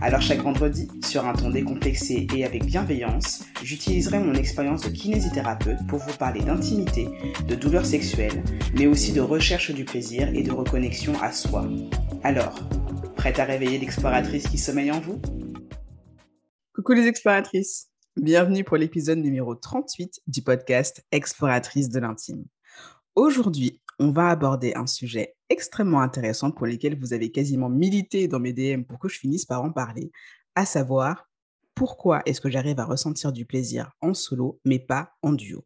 Alors chaque vendredi, sur un ton décomplexé et avec bienveillance, j'utiliserai mon expérience de kinésithérapeute pour vous parler d'intimité, de douleurs sexuelles, mais aussi de recherche du plaisir et de reconnexion à soi. Alors, prête à réveiller l'exploratrice qui sommeille en vous? Coucou les exploratrices Bienvenue pour l'épisode numéro 38 du podcast Exploratrice de l'intime. Aujourd'hui, on va aborder un sujet extrêmement intéressant pour lequel vous avez quasiment milité dans mes DM pour que je finisse par en parler, à savoir pourquoi est-ce que j'arrive à ressentir du plaisir en solo mais pas en duo?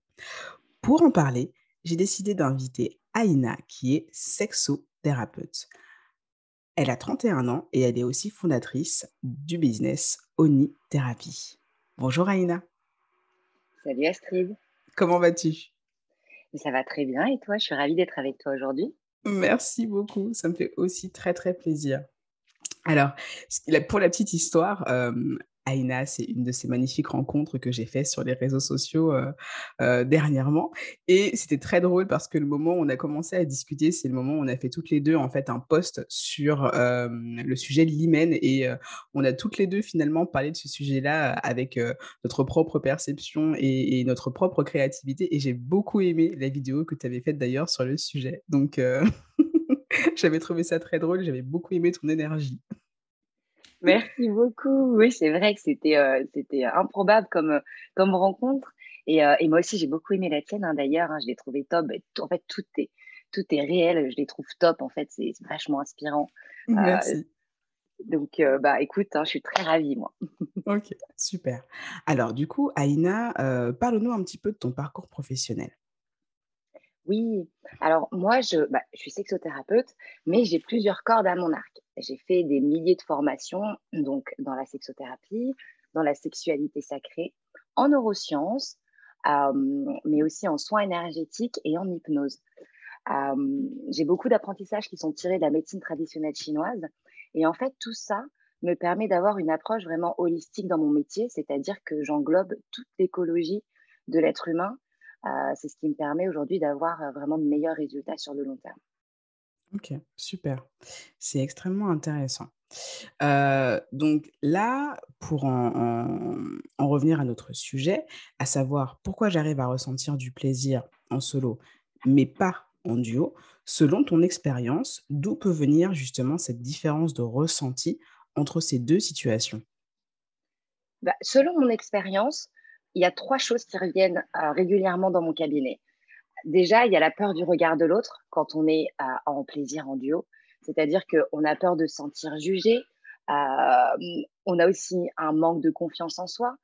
Pour en parler, j'ai décidé d'inviter Aïna qui est sexothérapeute. Elle a 31 ans et elle est aussi fondatrice du business Oni Therapy. Bonjour Aïna. Salut Astrid. Comment vas-tu? Ça va très bien et toi, je suis ravie d'être avec toi aujourd'hui. Merci beaucoup, ça me fait aussi très très plaisir. Alors, pour la petite histoire, Aïna, c'est une de ces magnifiques rencontres que j'ai faites sur les réseaux sociaux euh, euh, dernièrement. Et c'était très drôle parce que le moment où on a commencé à discuter, c'est le moment où on a fait toutes les deux en fait un post sur le sujet de l'hymen et on a toutes les deux finalement parlé de ce sujet-là avec notre propre perception et, et, notre propre créativité. Et j'ai beaucoup aimé la vidéo que tu avais faite d'ailleurs sur le sujet. Donc, j'avais trouvé ça très drôle. J'avais beaucoup aimé ton énergie. Merci beaucoup. Oui, c'est vrai que c'était euh, c'était improbable comme, euh, comme rencontre. Et, euh, et moi aussi, j'ai beaucoup aimé la tienne, hein, d'ailleurs. Hein, je l'ai trouvé top. En fait, tout est, tout est réel. Je les trouve top. En fait, c'est vachement inspirant. Merci. donc, bah, écoute, hein, je suis très ravie, moi. ok, super. Alors, du coup, Aïna, parle-nous un petit peu de ton parcours professionnel. Oui, alors moi, je, bah, je suis sexothérapeute, mais j'ai plusieurs cordes à mon arc. J'ai fait des milliers de formations, donc dans la sexothérapie, dans la sexualité sacrée, en neurosciences, mais aussi en soins énergétiques et en hypnose. j'ai beaucoup d'apprentissages qui sont tirés de la médecine traditionnelle chinoise. Et en fait, tout ça me permet d'avoir une approche vraiment holistique dans mon métier, c'est-à-dire que j'englobe toute l'écologie de l'être humain euh, c'est ce qui me permet aujourd'hui d'avoir euh, vraiment de meilleurs résultats sur le long terme. Ok, super. C'est extrêmement intéressant. Euh, donc là, pour en, revenir à notre sujet, à savoir pourquoi j'arrive à ressentir du plaisir en solo, mais pas en duo, selon ton expérience, d'où peut venir justement cette différence de ressenti entre ces deux situations? Bah, Selon mon expérience, il y a trois choses qui reviennent euh, régulièrement dans mon cabinet. Déjà, il y a la peur du regard de l'autre quand on est euh, en plaisir en duo, c'est-à-dire qu'on a peur de se sentir jugé. Euh, on a aussi un manque de confiance en soi,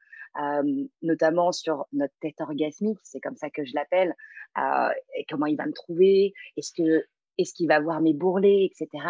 notamment sur notre tête orgasmique, c'est comme ça que je l'appelle. et comment il va me trouver Est-ce que est-ce qu'il va voir mes bourrelets, etc.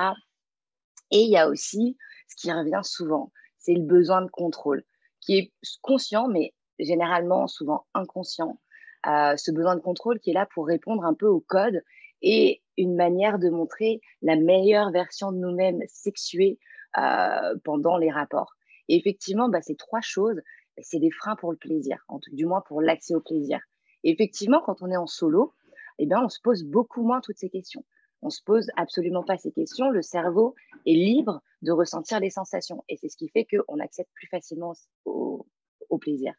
Et il y a aussi ce qui revient souvent, c'est le besoin de contrôle, qui est conscient mais généralement souvent inconscient, ce besoin de contrôle qui est là pour répondre un peu au code et une manière de montrer la meilleure version de nous-mêmes sexués euh, pendant les rapports. Et effectivement, bah, ces trois choses, bah, c'est des freins pour le plaisir, en tout, du moins pour l'accès au plaisir. Et effectivement, quand on est en solo, eh bien, on se pose beaucoup moins toutes ces questions. On se pose absolument pas ces questions. Le cerveau est libre de ressentir les sensations. Et c'est ce qui fait qu'on accède plus facilement au plaisir.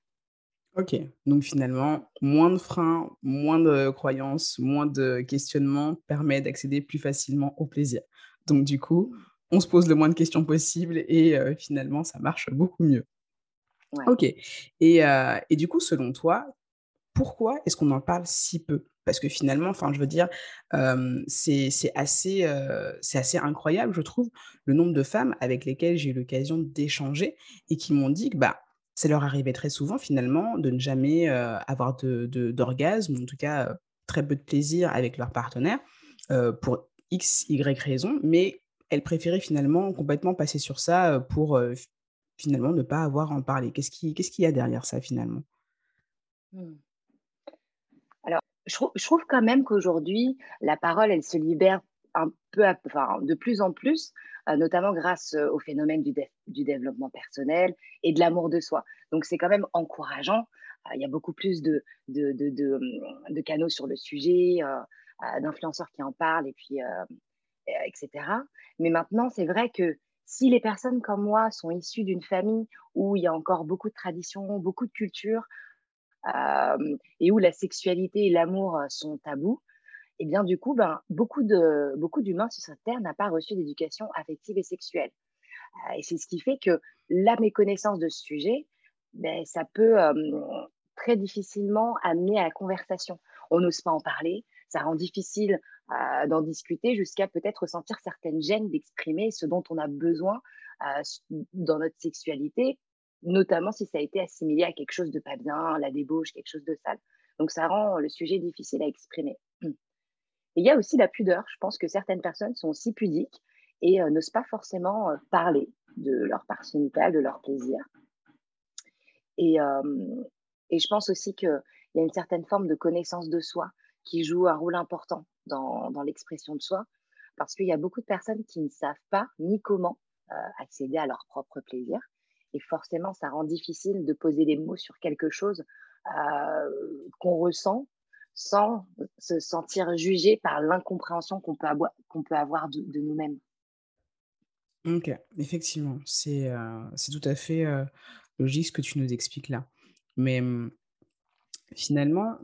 OK, donc finalement, moins de freins, moins de croyances, moins de questionnements permet d'accéder plus facilement au plaisir. Donc du coup, on se pose le moins de questions possible et finalement, ça marche beaucoup mieux. OK et et du coup, selon toi, pourquoi est-ce qu'on en parle si peu? Parce que finalement, enfin, je veux dire, c'est assez, assez incroyable, je trouve, le nombre de femmes avec lesquelles j'ai eu l'occasion d'échanger et qui m'ont dit que, bah ça leur arrivait très souvent finalement de ne jamais avoir d'orgasme, de, en tout cas très peu de plaisir avec leur partenaire pour X, Y raison, mais elles préféraient finalement complètement passer sur ça pour finalement ne pas avoir à en parler. Qu'est-ce qu'il y a derrière ça finalement? Mmh. Alors, je, trouve quand même qu'aujourd'hui, la parole, elle se libère un peu, enfin, de plus en plus, notamment grâce au phénomène du, du, développement personnel et de l'amour de soi. Donc, c'est quand même encourageant. Il y a beaucoup plus de, de, hum, canaux sur le sujet, d'influenceurs qui en parlent, et puis, etc. Mais maintenant, c'est vrai que si les personnes comme moi sont issues d'une famille où il y a encore beaucoup de traditions, beaucoup de culture, et où la sexualité et l'amour sont tabous, et bien du coup, ben, beaucoup, d'humains sur cette terre n'ont pas reçu d'éducation affective et sexuelle. et c'est ce qui fait que la méconnaissance de ce sujet, ben, ça peut très difficilement amener à la conversation. On n'ose pas en parler, ça rend difficile d'en discuter jusqu'à peut-être ressentir certaines gênes d'exprimer ce dont on a besoin dans notre sexualité notamment si ça a été assimilé à quelque chose de pas bien, la débauche, quelque chose de sale. Donc ça rend le sujet difficile à exprimer. Et il y a aussi la pudeur. Je pense que certaines personnes sont aussi pudiques et euh, n'osent pas forcément euh, parler de leur part génitale, de leur plaisir. Et, euh, je pense aussi qu'il y a une certaine forme de connaissance de soi qui joue un rôle important dans, dans l'expression de soi, parce qu'il y a beaucoup de personnes qui ne savent pas ni comment accéder à leur propre plaisir et forcément, ça rend difficile de poser des mots sur quelque chose euh, qu'on ressent sans se sentir jugé par l'incompréhension qu'on peut, avoir, de, nous-mêmes. Ok, effectivement, c'est euh, tout à fait euh, logique ce que tu nous expliques là. Mais mmh, finalement,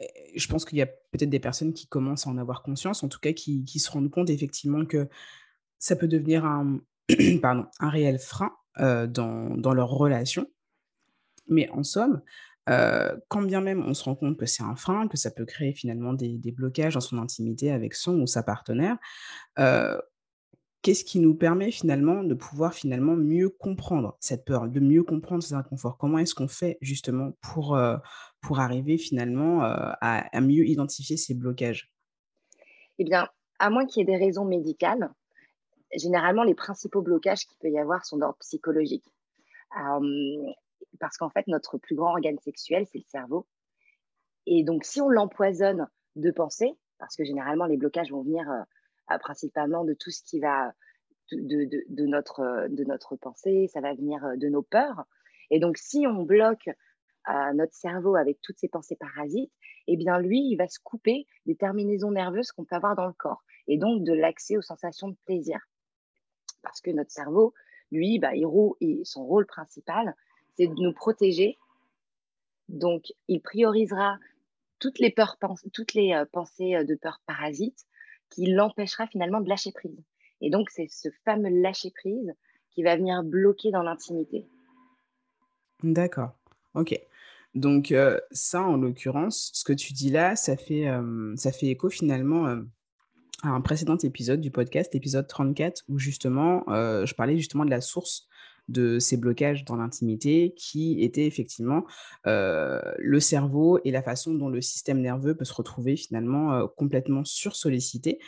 eh, je pense qu'il y a peut-être des personnes qui commencent à en avoir conscience, en tout cas qui, qui se rendent compte effectivement que ça peut devenir un, pardon, un réel frein dans, dans leur relation. Mais en somme, quand bien même on se rend compte que c'est un frein, que ça peut créer finalement des, blocages dans son intimité avec son ou sa partenaire, qu'est-ce qui nous permet finalement de pouvoir finalement mieux comprendre cette peur, de mieux comprendre ces inconforts? Comment est-ce qu'on fait justement pour, pour arriver finalement à, à, mieux identifier ces blocages? Eh bien, à moins qu'il y ait des raisons médicales, généralement, les principaux blocages qu'il peut y avoir sont d'ordre psychologique. Parce qu'en fait, notre plus grand organe sexuel, c'est le cerveau. Et donc, si on l'empoisonne de pensée, parce que généralement, les blocages vont venir euh, principalement de tout ce qui va de, notre, de notre pensée, ça va venir de nos peurs. Et donc, si on bloque euh, notre cerveau avec toutes ces pensées parasites, eh bien, lui, il va se couper des terminaisons nerveuses qu'on peut avoir dans le corps et donc de l'accès aux sensations de plaisir parce que notre cerveau, lui, bah, il, son rôle principal, c'est de nous protéger. Donc, il priorisera toutes les, peurs, toutes les euh, pensées euh, de peur parasites qui l'empêchera finalement de lâcher prise. Et donc, c'est ce fameux lâcher prise qui va venir bloquer dans l'intimité. D'accord. Ok. Donc, euh, ça, en l'occurrence, ce que tu dis là, ça fait, ça fait écho finalement à un précédent épisode du podcast, épisode 34, où justement, je parlais justement de la source de ces blocages dans l'intimité, qui était effectivement euh, le cerveau et la façon dont le système nerveux peut se retrouver finalement euh, complètement sursollicité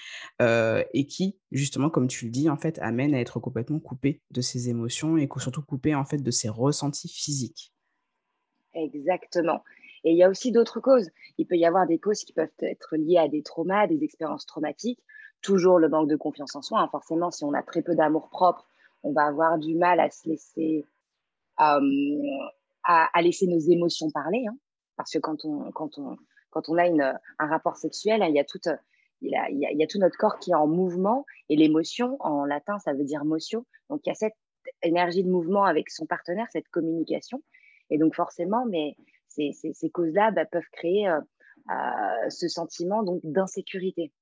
et qui, justement, comme tu le dis, en fait, amène à être complètement coupé de ses émotions et surtout coupé en fait de ses ressentis physiques. Exactement. Et il y a aussi d'autres causes. Il peut y avoir des causes qui peuvent être liées à des traumas, des expériences traumatiques. Toujours le manque de confiance en soi. Hein. Forcément, si on a très peu d'amour propre, on va avoir du mal à se laisser, euh, à, laisser nos émotions parler. Hein. Parce que quand on, quand on, quand on a une, un rapport sexuel, hein, il, y a tout, il, y a, tout notre corps qui est en mouvement. Et l'émotion, en latin, ça veut dire motion. Donc, il y a cette énergie de mouvement avec son partenaire, cette communication. Et donc, forcément, mais ces, causes-là bah, peuvent créer euh, euh, ce sentiment d'insécurité.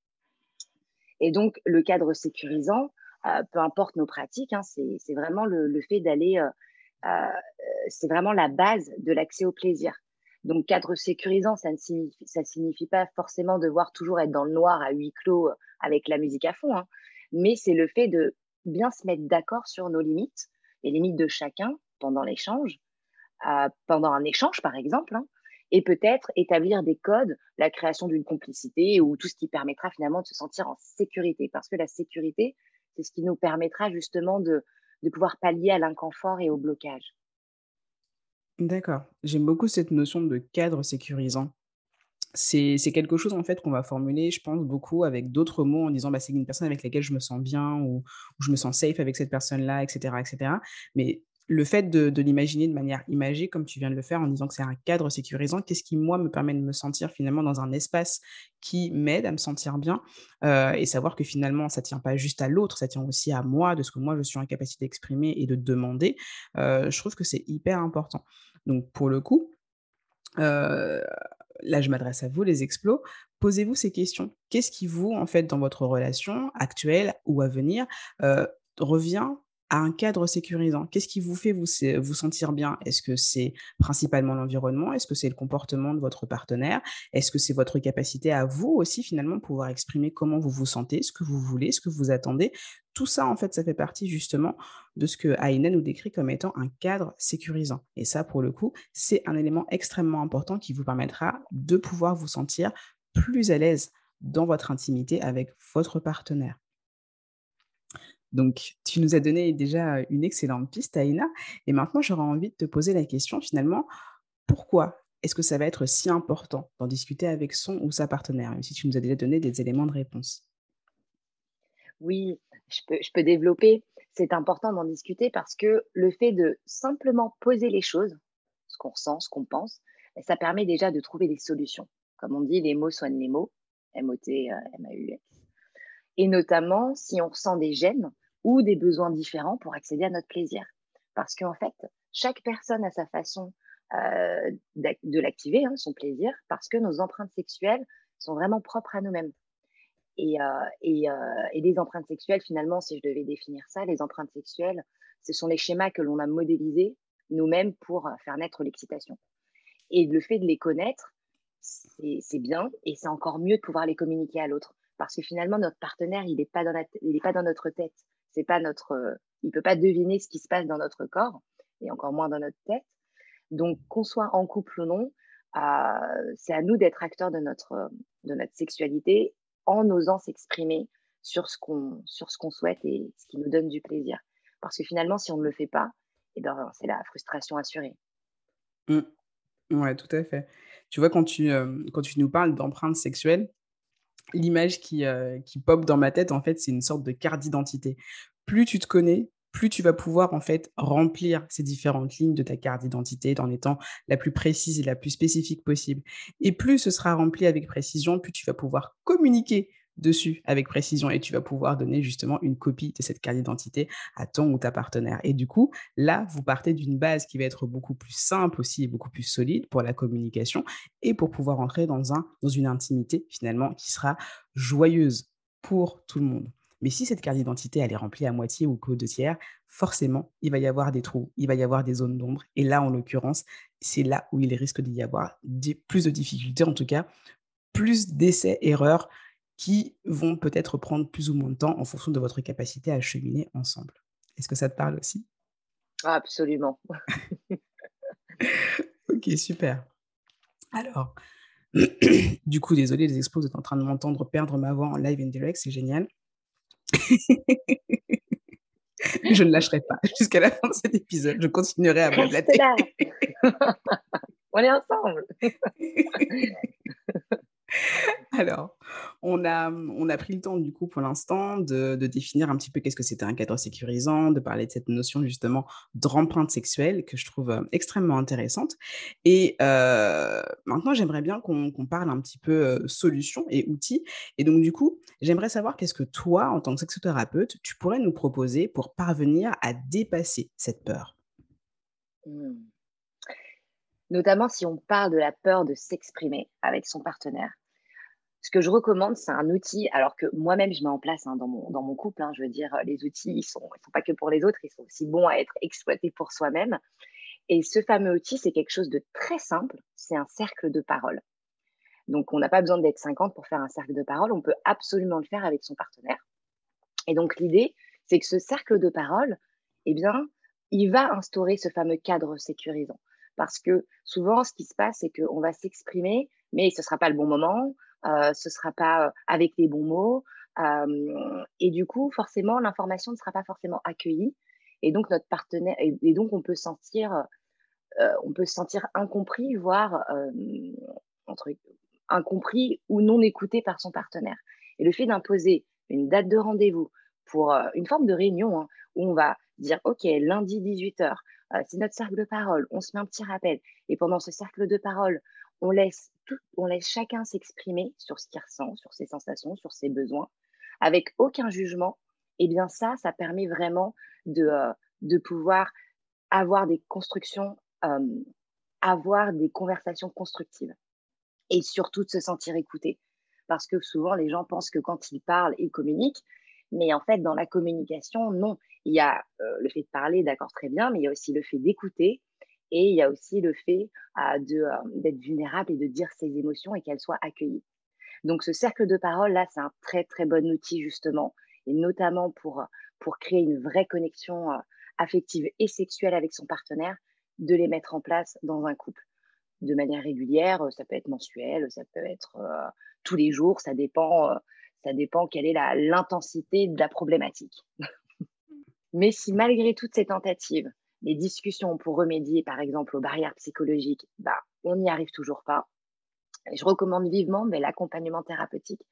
Et donc, le cadre sécurisant, peu importe nos pratiques, hein, c'est vraiment le, fait d'aller, c'est vraiment la base de l'accès au plaisir. Donc, cadre sécurisant, ça ne signifie pas forcément devoir toujours être dans le noir à huis clos avec la musique à fond, hein, mais c'est le fait de bien se mettre d'accord sur nos limites, les limites de chacun pendant l'échange, pendant un échange, par exemple, hein, et peut-être établir des codes, la création d'une complicité ou tout ce qui permettra finalement de se sentir en sécurité. Parce que la sécurité, c'est ce qui nous permettra justement de, de pouvoir pallier à l'inconfort et au blocage. D'accord. J'aime beaucoup cette notion de cadre sécurisant. c'est quelque chose en fait qu'on va formuler, je pense, beaucoup avec d'autres mots en disant bah, c'est une personne avec laquelle je me sens bien ou, ou je me sens safe avec cette personne-là, etc., etc. Mais le fait de, l'imaginer de manière imagée, comme tu viens de le faire, en disant que c'est un cadre sécurisant, qu'est-ce qui, moi, me permet de me sentir finalement dans un espace qui m'aide à me sentir bien euh, et savoir que finalement, ça ne tient pas juste à l'autre, ça tient aussi à moi, de ce que moi, je suis en capacité d'exprimer et de demander. Euh, je trouve que c'est hyper important. Donc, pour le coup, euh, là, je m'adresse à vous, les explos. Posez-vous ces questions. Qu'est-ce qui vous, en fait, dans votre relation actuelle ou à venir, revient à un cadre sécurisant. Qu'est-ce qui vous fait vous, vous sentir bien? Est-ce que c'est principalement l'environnement? Est-ce que c'est le comportement de votre partenaire? Est-ce que c'est votre capacité à vous aussi finalement pouvoir exprimer comment vous vous sentez, ce que vous voulez, ce que vous attendez? Tout ça, en fait, ça fait partie justement de ce que Aïna nous décrit comme étant un cadre sécurisant. Et ça, pour le coup, c'est un élément extrêmement important qui vous permettra de pouvoir vous sentir plus à l'aise dans votre intimité avec votre partenaire. Donc, tu nous as donné déjà une excellente piste, Aïna. Et maintenant, j'aurais envie de te poser la question finalement, pourquoi est-ce que ça va être si important d'en discuter avec son ou sa partenaire, même si tu nous as déjà donné des éléments de réponse? Oui, je peux, développer. C'est important d'en discuter parce que le fait de simplement poser les choses, ce qu'on ressent, ce qu'on pense, ça permet déjà de trouver des solutions. Comme on dit, les mots soignent les mots, M-O-T, M-A-U-X. Et notamment, si on ressent des gènes, ou des besoins différents pour accéder à notre plaisir. Parce qu'en fait, chaque personne a sa façon euh, de l'activer, hein, son plaisir, parce que nos empreintes sexuelles sont vraiment propres à nous-mêmes. Et, euh, et, euh, et, les empreintes sexuelles, finalement, si je devais définir ça, les empreintes sexuelles, ce sont les schémas que l'on a modélisés nous-mêmes pour faire naître l'excitation. Et le fait de les connaître, c'est bien, et c'est encore mieux de pouvoir les communiquer à l'autre. Parce que finalement, notre partenaire, il n'est pas, pas dans notre tête c'est pas notre, euh, il peut pas deviner ce qui se passe dans notre corps et encore moins dans notre tête. Donc qu'on soit en couple ou non, euh, c'est à nous d'être acteurs de notre de notre sexualité en osant s'exprimer sur ce qu'on sur ce qu'on souhaite et ce qui nous donne du plaisir. Parce que finalement, si on ne le fait pas, eh ben, c'est la frustration assurée. Mmh. Ouais, tout à fait. Tu vois, quand tu, euh, quand tu nous parles d'empreintes sexuelles, l'image qui, euh, qui pop dans ma tête, en fait, c'est une sorte de carte d'identité. Plus tu te connais, plus tu vas pouvoir en fait remplir ces différentes lignes de ta carte d'identité en étant la plus précise et la plus spécifique possible. Et plus ce sera rempli avec précision, plus tu vas pouvoir communiquer dessus avec précision et tu vas pouvoir donner justement une copie de cette carte d'identité à ton ou ta partenaire. Et du coup, là, vous partez d'une base qui va être beaucoup plus simple aussi et beaucoup plus solide pour la communication et pour pouvoir entrer dans, un, dans une intimité finalement qui sera joyeuse pour tout le monde. Mais si cette carte d'identité, elle est remplie à moitié ou qu'au deux tiers, forcément, il va y avoir des trous, il va y avoir des zones d'ombre. Et là, en l'occurrence, c'est là où il risque d'y avoir plus de difficultés, en tout cas, plus d'essais, erreurs qui vont peut-être prendre plus ou moins de temps en fonction de votre capacité à cheminer ensemble. Est-ce que ça te parle aussi? Absolument. ok, super. Alors, du coup, désolé, les expos, vous êtes en train de m'entendre perdre ma voix en live in direct, c'est génial. je ne lâcherai pas jusqu'à la fin de cet épisode. Je continuerai à vous On est ensemble. Alors, on a, on a pris le temps, du coup, pour l'instant, de, définir un petit peu qu'est-ce que c'était un cadre sécurisant, de parler de cette notion, justement, d'empreinte sexuelle que je trouve euh, extrêmement intéressante. Et euh, maintenant, j'aimerais bien qu'on parle un petit peu euh, solutions et outils. Et donc, du coup, j'aimerais savoir qu'est-ce que toi, en tant que sexothérapeute, tu pourrais nous proposer pour parvenir à dépasser cette peur? Mmh. Notamment si on parle de la peur de s'exprimer avec son partenaire ce que je recommande, c'est un outil, alors que moi-même, je mets en place hein, dans, mon, dans mon couple. Hein, je veux dire, les outils, ils ne sont, ils sont pas que pour les autres, ils sont aussi bons à être exploités pour soi-même. Et ce fameux outil, c'est quelque chose de très simple, c'est un cercle de parole. Donc, on n'a pas besoin d'être 50 pour faire un cercle de parole, on peut absolument le faire avec son partenaire. Et donc, l'idée, c'est que ce cercle de parole, eh bien, il va instaurer ce fameux cadre sécurisant. Parce que souvent, ce qui se passe, c'est qu'on va s'exprimer, mais ce ne sera pas le bon moment, euh, ce ne sera pas euh, avec les bons mots. Euh, et du coup, forcément, l'information ne sera pas forcément accueillie. Et donc, notre partenaire, et, donc, on peut sentir, on peut se sentir incompris, voire incompris ou non écouté par son partenaire. Et le fait d'imposer une date de rendez-vous pour une forme de réunion hein, où on va dire, OK, lundi 18h, c'est notre cercle de parole, on se met un petit rappel. Et pendant ce cercle de parole, on laisse, on laisse chacun s'exprimer sur ce qu'il ressent, sur ses sensations, sur ses besoins, avec aucun jugement. Et bien ça, ça permet vraiment de, de pouvoir avoir des constructions, avoir des conversations constructives et surtout de se sentir écouté. Parce que souvent, les gens pensent que quand ils parlent, ils communiquent. Mais en fait, dans la communication, non. Il y a le fait de parler, d'accord, très bien, mais il y a aussi le fait d'écouter et il y a aussi le fait d'être vulnérable et de dire ses émotions et qu'elles soient accueillies. Donc, ce cercle de parole, là, c'est un très, très bon outil, justement, et notamment pour, créer une vraie connexion affective et sexuelle avec son partenaire, de les mettre en place dans un couple de manière régulière. Ça peut être mensuel, ça peut être tous les jours, ça dépend, ça dépend quelle est l'intensité de la problématique. Mais si malgré toutes ces tentatives, les discussions pour remédier par exemple aux barrières psychologiques, bah, on n'y arrive toujours pas, je recommande vivement l'accompagnement thérapeutique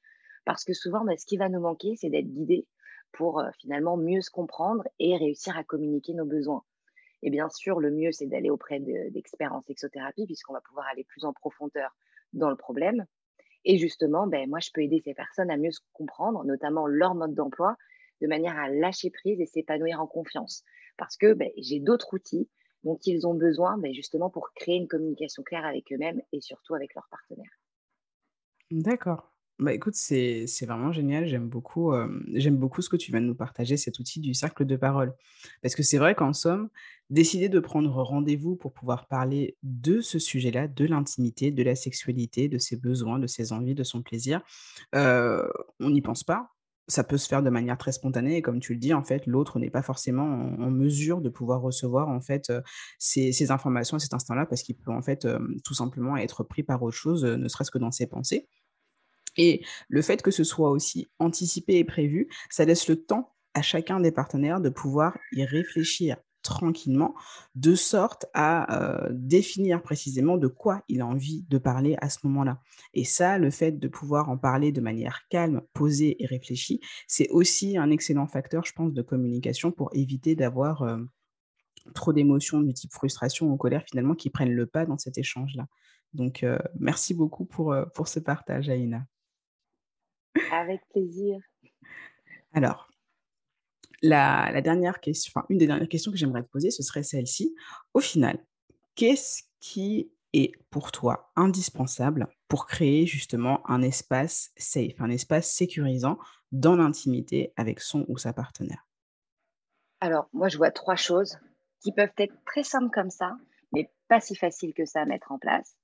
parce que souvent, bah, ce qui va nous manquer, c'est d'être guidé pour finalement mieux se comprendre et réussir à communiquer nos besoins. Et bien sûr, le mieux, c'est d'aller auprès d'experts en sexothérapie, puisqu'on va pouvoir aller plus en profondeur dans le problème. Et justement, ben, moi, je peux aider ces personnes à mieux se comprendre, notamment leur mode d'emploi, de manière à lâcher prise et s'épanouir en confiance. Parce que ben, j'ai d'autres outils dont ils ont besoin ben, justement pour créer une communication claire avec eux-mêmes et surtout avec leurs partenaires. D'accord. Bah, écoute, c'est vraiment génial. J'aime beaucoup, j'aime beaucoup ce que tu viens de nous partager, cet outil du cercle de parole. Parce que c'est vrai qu'en somme, décider de prendre rendez-vous pour pouvoir parler de ce sujet-là, de l'intimité, de la sexualité, de ses besoins, de ses envies, de son plaisir, heu, on n'y pense pas. Ça peut se faire de manière très spontanée et comme tu le dis, en fait, l'autre n'est pas forcément en mesure de pouvoir recevoir, en fait, heu, ces informations à cet instant-là parce qu'il peut, en fait, hem, tout simplement être pris par autre chose, heu, ne serait-ce que dans ses pensées. Et le fait que ce soit aussi anticipé et prévu, ça laisse le temps à chacun des partenaires de pouvoir y réfléchir tranquillement, de sorte à euh, définir précisément de quoi il a envie de parler à ce moment-là. Et ça, le fait de pouvoir en parler de manière calme, posée et réfléchie, c'est aussi un excellent facteur, je pense, de communication pour éviter d'avoir euh, trop d'émotions du type frustration ou colère finalement qui prennent le pas dans cet échange-là. Donc, euh, merci beaucoup pour, pour ce partage, Aïna. Avec plaisir. Alors, la, dernière question, enfin, une des dernières questions que j'aimerais te poser, ce serait celle-ci. Au final, qu'est-ce qui est pour toi indispensable pour créer justement un espace safe, un espace sécurisant dans l'intimité avec son ou sa partenaire? Alors, moi, je vois trois choses qui peuvent être très simples comme ça, mais pas si faciles que ça à mettre en place.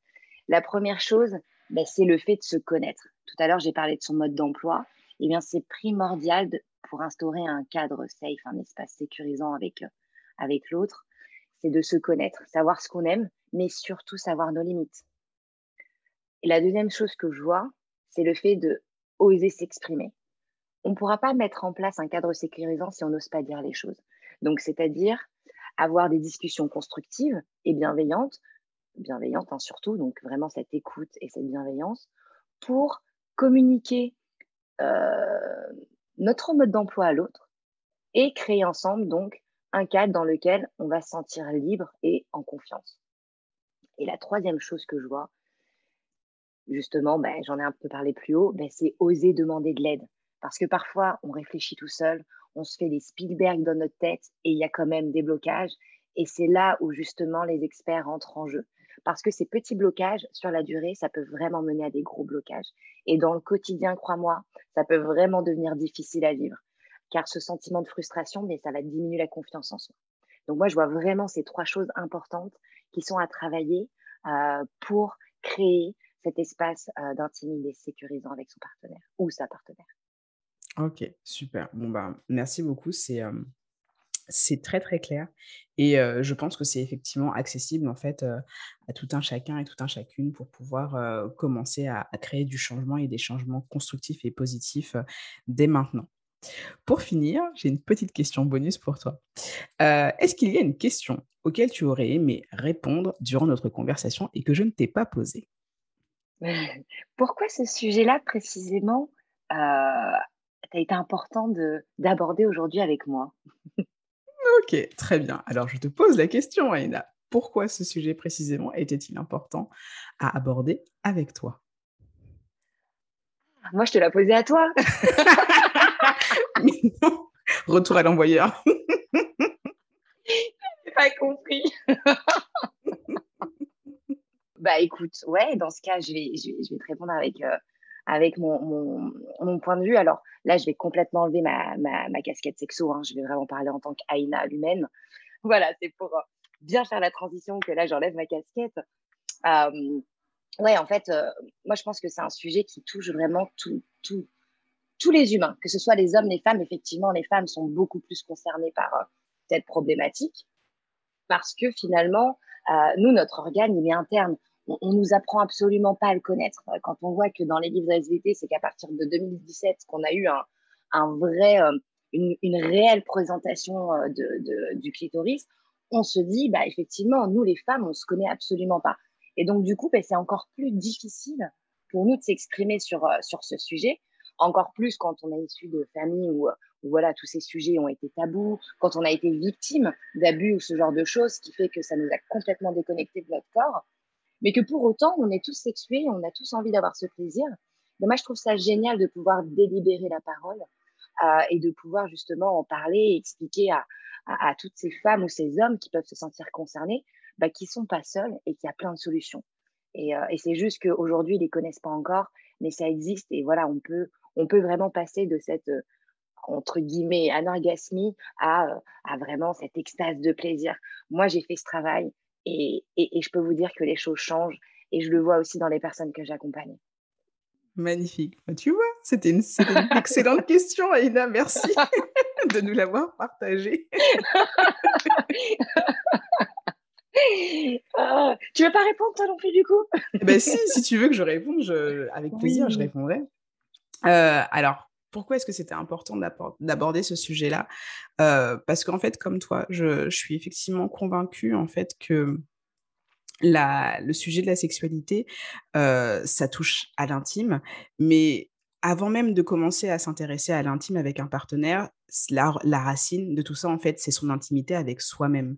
La première chose, ben, c'est le fait de se connaître. Tout à l'heure, j'ai parlé de son mode d'emploi. Eh bien, c'est primordial pour instaurer un cadre safe, un espace sécurisant avec, euh, avec l'autre. C'est de se connaître, savoir ce qu'on aime, mais surtout savoir nos limites. Et la deuxième chose que je vois, c'est le fait de oser s'exprimer. On ne pourra pas mettre en place un cadre sécurisant si on n'ose pas dire les choses. Donc, c'est-à-dire avoir des discussions constructives et bienveillantes, bienveillantes hein, surtout, donc vraiment cette écoute et cette bienveillance, pour communiquer euh, notre mode d'emploi à l'autre et créer ensemble donc un cadre dans lequel on va se sentir libre et en confiance. Et la troisième chose que je vois, justement, ben, j'en ai un peu parlé plus haut, ben, c'est oser demander de l'aide. Parce que parfois, on réfléchit tout seul, on se fait des Spielberg dans notre tête et il y a quand même des blocages. Et c'est là où justement les experts entrent en jeu. Parce que ces petits blocages, sur la durée, ça peut vraiment mener à des gros blocages. Et dans le quotidien, crois-moi, ça peut vraiment devenir difficile à vivre. Car ce sentiment de frustration, mais ça va diminuer la confiance en soi. Donc moi, je vois vraiment ces trois choses importantes qui sont à travailler euh, pour créer cet espace euh, d'intimité sécurisant avec son partenaire ou sa partenaire. Ok, super. Bon, bah, merci beaucoup. C'est euh, c'est très, très clair et je pense que c'est effectivement accessible, en fait, à tout un chacun et tout un chacune pour pouvoir, commencer à créer du changement et des changements constructifs et positifs, dès maintenant. Pour finir, j'ai une petite question bonus pour toi. est-ce qu'il y a une question auquel tu aurais aimé répondre durant notre conversation et que je ne t'ai pas posée? Pourquoi ce sujet-là précisément a été important d'aborder aujourd'hui avec moi? Ok, très bien. Alors je te pose la question, Aïna. Pourquoi ce sujet précisément était-il important à aborder avec toi? Moi, je te l'ai posé à toi. Retour à l'envoyeur. J'ai pas compris. bah écoute, ouais, dans ce cas, je vais, je vais, te répondre avec, euh, avec mon, mon, point de vue. Alors là, je vais complètement enlever ma, ma, ma casquette sexo. Hein. Je vais vraiment parler en tant qu'Aïna humaine. Voilà, c'est pour euh, bien faire la transition que là, j'enlève ma casquette. Euh, ouais, en fait, euh, moi, je pense que c'est un sujet qui touche vraiment tout, tout, tous les humains, que ce soit les hommes, les femmes. Effectivement, les femmes sont beaucoup plus concernées par euh, cette problématique parce que finalement, nous, notre organe, il est interne on, nous apprend absolument pas à le connaître. Quand on voit que dans les livres SVT, c'est qu'à partir de 2017 qu'on a eu un, vrai, euh, une, réelle présentation euh, de, du clitoris, on se dit, bah, effectivement, nous, les femmes, on se connaît absolument pas. Et donc, du coup, bah, c'est encore plus difficile pour nous de s'exprimer sur, euh, sur ce sujet, encore plus quand on est issu de familles où, voilà, tous ces sujets ont été tabous, quand on a été victime d'abus ou ce genre de choses, qui fait que ça nous a complètement déconnecté de notre corps mais que pour autant, on est tous sexués, on a tous envie d'avoir ce plaisir. Mais moi, je trouve ça génial de pouvoir délibérer la parole euh, et de pouvoir justement en parler et expliquer à, toutes ces femmes ou ces hommes qui peuvent se sentir concernés bah, qu'ils sont pas seuls et qu'il y a plein de solutions. Et, euh, c'est juste qu'aujourd'hui, ils les connaissent pas encore, mais ça existe et voilà, on peut, on peut vraiment passer de cette euh, entre guillemets anorgasmie à vraiment cette extase de plaisir. Moi, j'ai fait ce travail et, et, et, je peux vous dire que les choses changent et je le vois aussi dans les personnes que j'accompagne. Magnifique. Bah, tu vois, c'était une, une, excellente question, Aïna. Merci de nous l'avoir partagée. ah, tu veux pas répondre, toi non plus, du coup? Eh ben, Si, si tu veux que je réponde, je, avec plaisir, oui. je répondrai. Euh, alors, pourquoi est-ce que c'était important d'aborder ce sujet-là? Euh, Parce qu'en fait, comme toi, je, suis effectivement convaincue en fait que le sujet de la sexualité, euh, ça touche à l'intime, mais avant même de commencer à s'intéresser à l'intime avec un partenaire, la, la, racine de tout ça, en fait, c'est son intimité avec soi-même.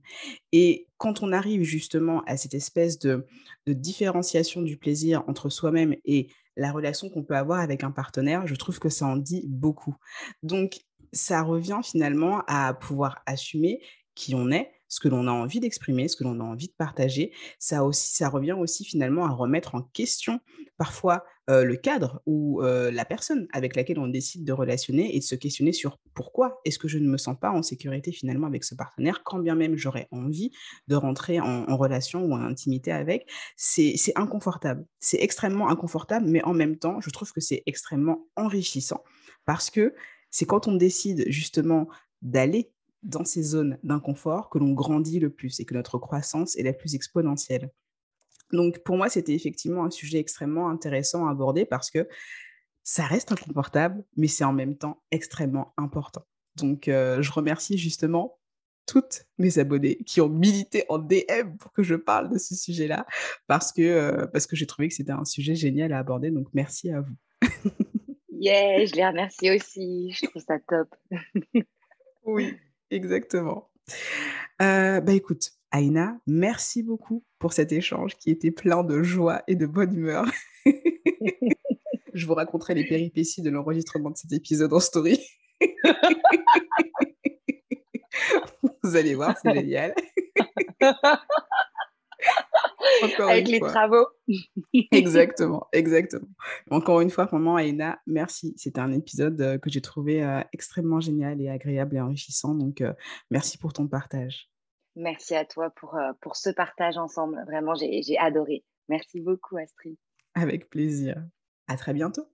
Et quand on arrive justement à cette espèce de différenciation du plaisir entre soi-même et la relation qu'on peut avoir avec un partenaire, je trouve que ça en dit beaucoup. Donc, ça revient finalement à pouvoir assumer qui on est, ce que l'on a envie d'exprimer, ce que l'on a envie de partager. Ça aussi, ça revient aussi finalement à remettre en question parfois euh, le cadre ou euh, la personne avec laquelle on décide de relationner et de se questionner sur pourquoi est-ce que je ne me sens pas en sécurité finalement avec ce partenaire, quand bien même j'aurais envie de rentrer en, en, relation ou en intimité avec. C'est inconfortable, c'est extrêmement inconfortable, mais en même temps, je trouve que c'est extrêmement enrichissant parce que c'est quand on décide justement d'aller dans ces zones d'inconfort que l'on grandit le plus et que notre croissance est la plus exponentielle. Donc pour moi, c'était effectivement un sujet extrêmement intéressant à aborder parce que ça reste inconfortable, mais c'est en même temps extrêmement important. Donc euh, je remercie justement toutes mes abonnés qui ont milité en DM pour que je parle de ce sujet-là parce que, euh, parce que j'ai trouvé que c'était un sujet génial à aborder. Donc merci à vous. yeah, je les remercie aussi. Je trouve ça top. oui. Exactement. Euh, bah écoute, Aïna, merci beaucoup pour cet échange qui était plein de joie et de bonne humeur. Je vous raconterai les péripéties de l'enregistrement de cet épisode en story. vous allez voir, c'est génial. Encore Avec les fois. travaux. exactement, exactement. Encore une fois, maman Aïna, merci. C'était un épisode euh, que j'ai trouvé euh, extrêmement génial et agréable et enrichissant. Donc, euh, merci pour ton partage. Merci à toi pour, euh, pour ce partage ensemble. Vraiment, j'ai adoré. Merci beaucoup, Astrid. Avec plaisir. À très bientôt.